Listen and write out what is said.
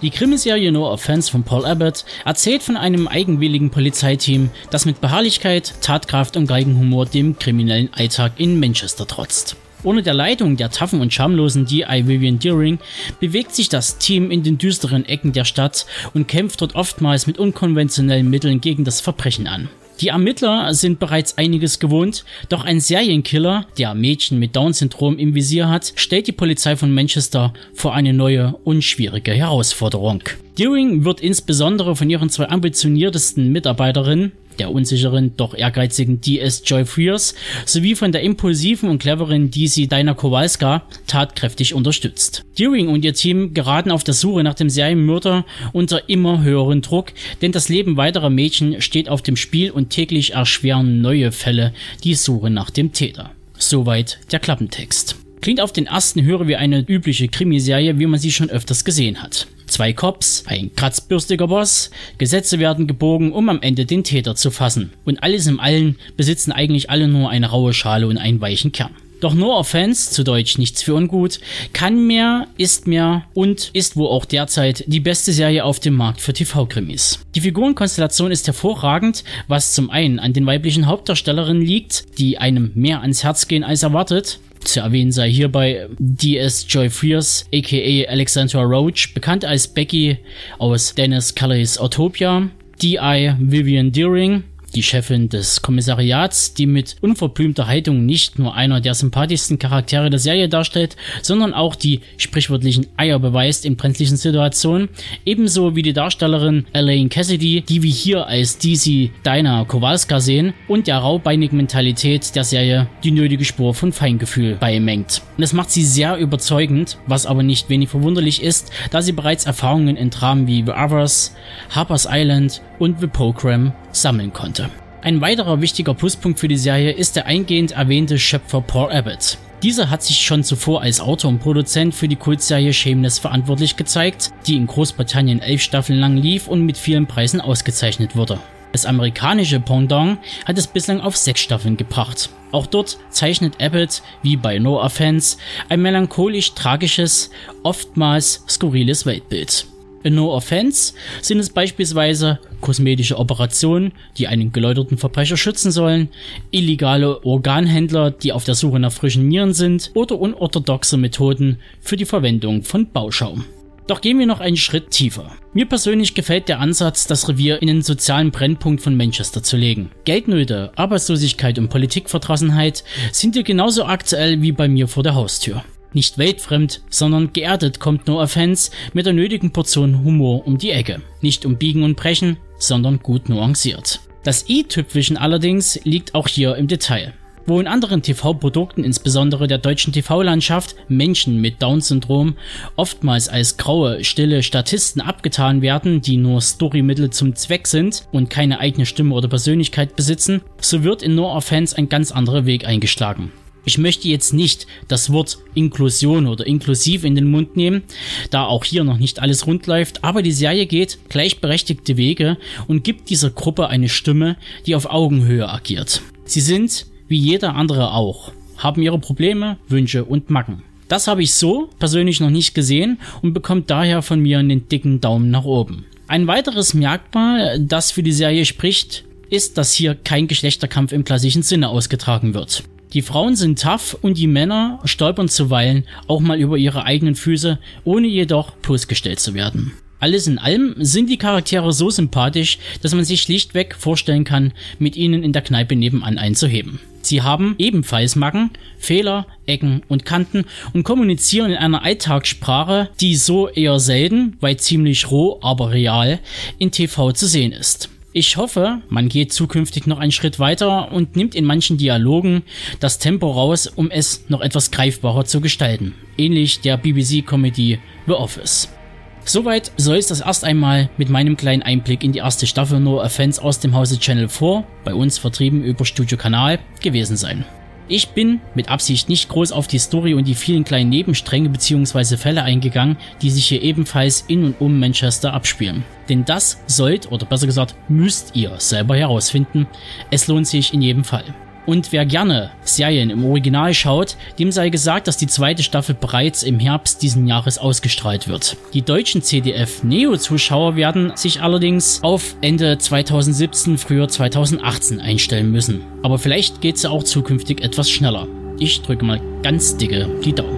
Die Krimiserie No Offense von Paul Abbott erzählt von einem eigenwilligen Polizeiteam, das mit Beharrlichkeit, Tatkraft und Geigenhumor dem kriminellen Alltag in Manchester trotzt. Ohne der Leitung der taffen und schamlosen D.I. Vivian Deering bewegt sich das Team in den düsteren Ecken der Stadt und kämpft dort oftmals mit unkonventionellen Mitteln gegen das Verbrechen an. Die Ermittler sind bereits einiges gewohnt, doch ein Serienkiller, der Mädchen mit Down-Syndrom im Visier hat, stellt die Polizei von Manchester vor eine neue und schwierige Herausforderung. Deering wird insbesondere von ihren zwei ambitioniertesten Mitarbeiterinnen, der unsicheren, doch ehrgeizigen DS Joy Frears, sowie von der impulsiven und cleveren DC Dinah Kowalska tatkräftig unterstützt. Deering und ihr Team geraten auf der Suche nach dem Serienmörder unter immer höheren Druck, denn das Leben weiterer Mädchen steht auf dem Spiel und täglich erschweren neue Fälle die Suche nach dem Täter. Soweit der Klappentext. Klingt auf den ersten Hörer wie eine übliche Krimiserie, wie man sie schon öfters gesehen hat. Zwei Cops, ein kratzbürstiger Boss, Gesetze werden gebogen, um am Ende den Täter zu fassen. Und alles im Allen besitzen eigentlich alle nur eine raue Schale und einen weichen Kern. Doch No Offense, zu Deutsch nichts für ungut, kann mehr, ist mehr und ist wo auch derzeit die beste Serie auf dem Markt für TV-Krimis. Die Figurenkonstellation ist hervorragend, was zum einen an den weiblichen Hauptdarstellerinnen liegt, die einem mehr ans Herz gehen als erwartet, zu erwähnen sei hierbei DS Joy Frears, aka Alexandra Roach, bekannt als Becky aus Dennis Kelly's Autopia, DI Vivian Deering, die Chefin des Kommissariats, die mit unverblümter Haltung nicht nur einer der sympathischsten Charaktere der Serie darstellt, sondern auch die sprichwörtlichen Eier beweist in brenzlichen Situationen, ebenso wie die Darstellerin Elaine Cassidy, die wir hier als DC Dinah Kowalska sehen und der raubeinigen Mentalität der Serie die nötige Spur von Feingefühl beimengt. Das macht sie sehr überzeugend, was aber nicht wenig verwunderlich ist, da sie bereits Erfahrungen in Dramen wie The Others, Harper's Island und The Program sammeln konnte. Ein weiterer wichtiger Pluspunkt für die Serie ist der eingehend erwähnte Schöpfer Paul Abbott. Dieser hat sich schon zuvor als Autor und Produzent für die Kultserie Shameless verantwortlich gezeigt, die in Großbritannien elf Staffeln lang lief und mit vielen Preisen ausgezeichnet wurde. Das amerikanische Pendant hat es bislang auf sechs Staffeln gebracht. Auch dort zeichnet Abbott, wie bei No Offense, ein melancholisch tragisches, oftmals skurriles Weltbild. No Offense sind es beispielsweise kosmetische Operationen, die einen geläuterten Verbrecher schützen sollen, illegale Organhändler, die auf der Suche nach frischen Nieren sind oder unorthodoxe Methoden für die Verwendung von Bauschaum. Doch gehen wir noch einen Schritt tiefer. Mir persönlich gefällt der Ansatz, das Revier in den sozialen Brennpunkt von Manchester zu legen. Geldnöte, Arbeitslosigkeit und Politikverdrossenheit sind hier genauso aktuell wie bei mir vor der Haustür. Nicht weltfremd, sondern geerdet kommt No Offense mit der nötigen Portion Humor um die Ecke. Nicht um Biegen und Brechen, sondern gut nuanciert. Das i-Tüpfelchen allerdings liegt auch hier im Detail. Wo in anderen TV-Produkten, insbesondere der deutschen TV-Landschaft, Menschen mit Down-Syndrom oftmals als graue, stille Statisten abgetan werden, die nur Storymittel zum Zweck sind und keine eigene Stimme oder Persönlichkeit besitzen, so wird in No Offense ein ganz anderer Weg eingeschlagen. Ich möchte jetzt nicht das Wort Inklusion oder inklusiv in den Mund nehmen, da auch hier noch nicht alles rund läuft, aber die Serie geht gleichberechtigte Wege und gibt dieser Gruppe eine Stimme, die auf Augenhöhe agiert. Sie sind, wie jeder andere auch, haben ihre Probleme, Wünsche und Macken. Das habe ich so persönlich noch nicht gesehen und bekommt daher von mir einen dicken Daumen nach oben. Ein weiteres Merkmal, das für die Serie spricht, ist, dass hier kein Geschlechterkampf im klassischen Sinne ausgetragen wird. Die Frauen sind tough und die Männer stolpern zuweilen auch mal über ihre eigenen Füße, ohne jedoch bloßgestellt zu werden. Alles in allem sind die Charaktere so sympathisch, dass man sich schlichtweg vorstellen kann, mit ihnen in der Kneipe nebenan einzuheben. Sie haben ebenfalls Macken, Fehler, Ecken und Kanten und kommunizieren in einer Alltagssprache, die so eher selten, weil ziemlich roh, aber real, in TV zu sehen ist. Ich hoffe, man geht zukünftig noch einen Schritt weiter und nimmt in manchen Dialogen das Tempo raus, um es noch etwas greifbarer zu gestalten. Ähnlich der BBC-Comedy The Office. Soweit soll es das erst einmal mit meinem kleinen Einblick in die erste Staffel No Offense aus dem Hause Channel 4, bei uns vertrieben über Studio Kanal, gewesen sein. Ich bin mit Absicht nicht groß auf die Story und die vielen kleinen Nebenstränge bzw. Fälle eingegangen, die sich hier ebenfalls in und um Manchester abspielen. Denn das sollt, oder besser gesagt, müsst ihr selber herausfinden. Es lohnt sich in jedem Fall. Und wer gerne Serien im Original schaut, dem sei gesagt, dass die zweite Staffel bereits im Herbst diesen Jahres ausgestrahlt wird. Die deutschen CDF Neo-Zuschauer werden sich allerdings auf Ende 2017, früher 2018 einstellen müssen. Aber vielleicht geht es ja auch zukünftig etwas schneller. Ich drücke mal ganz dicke die Daumen.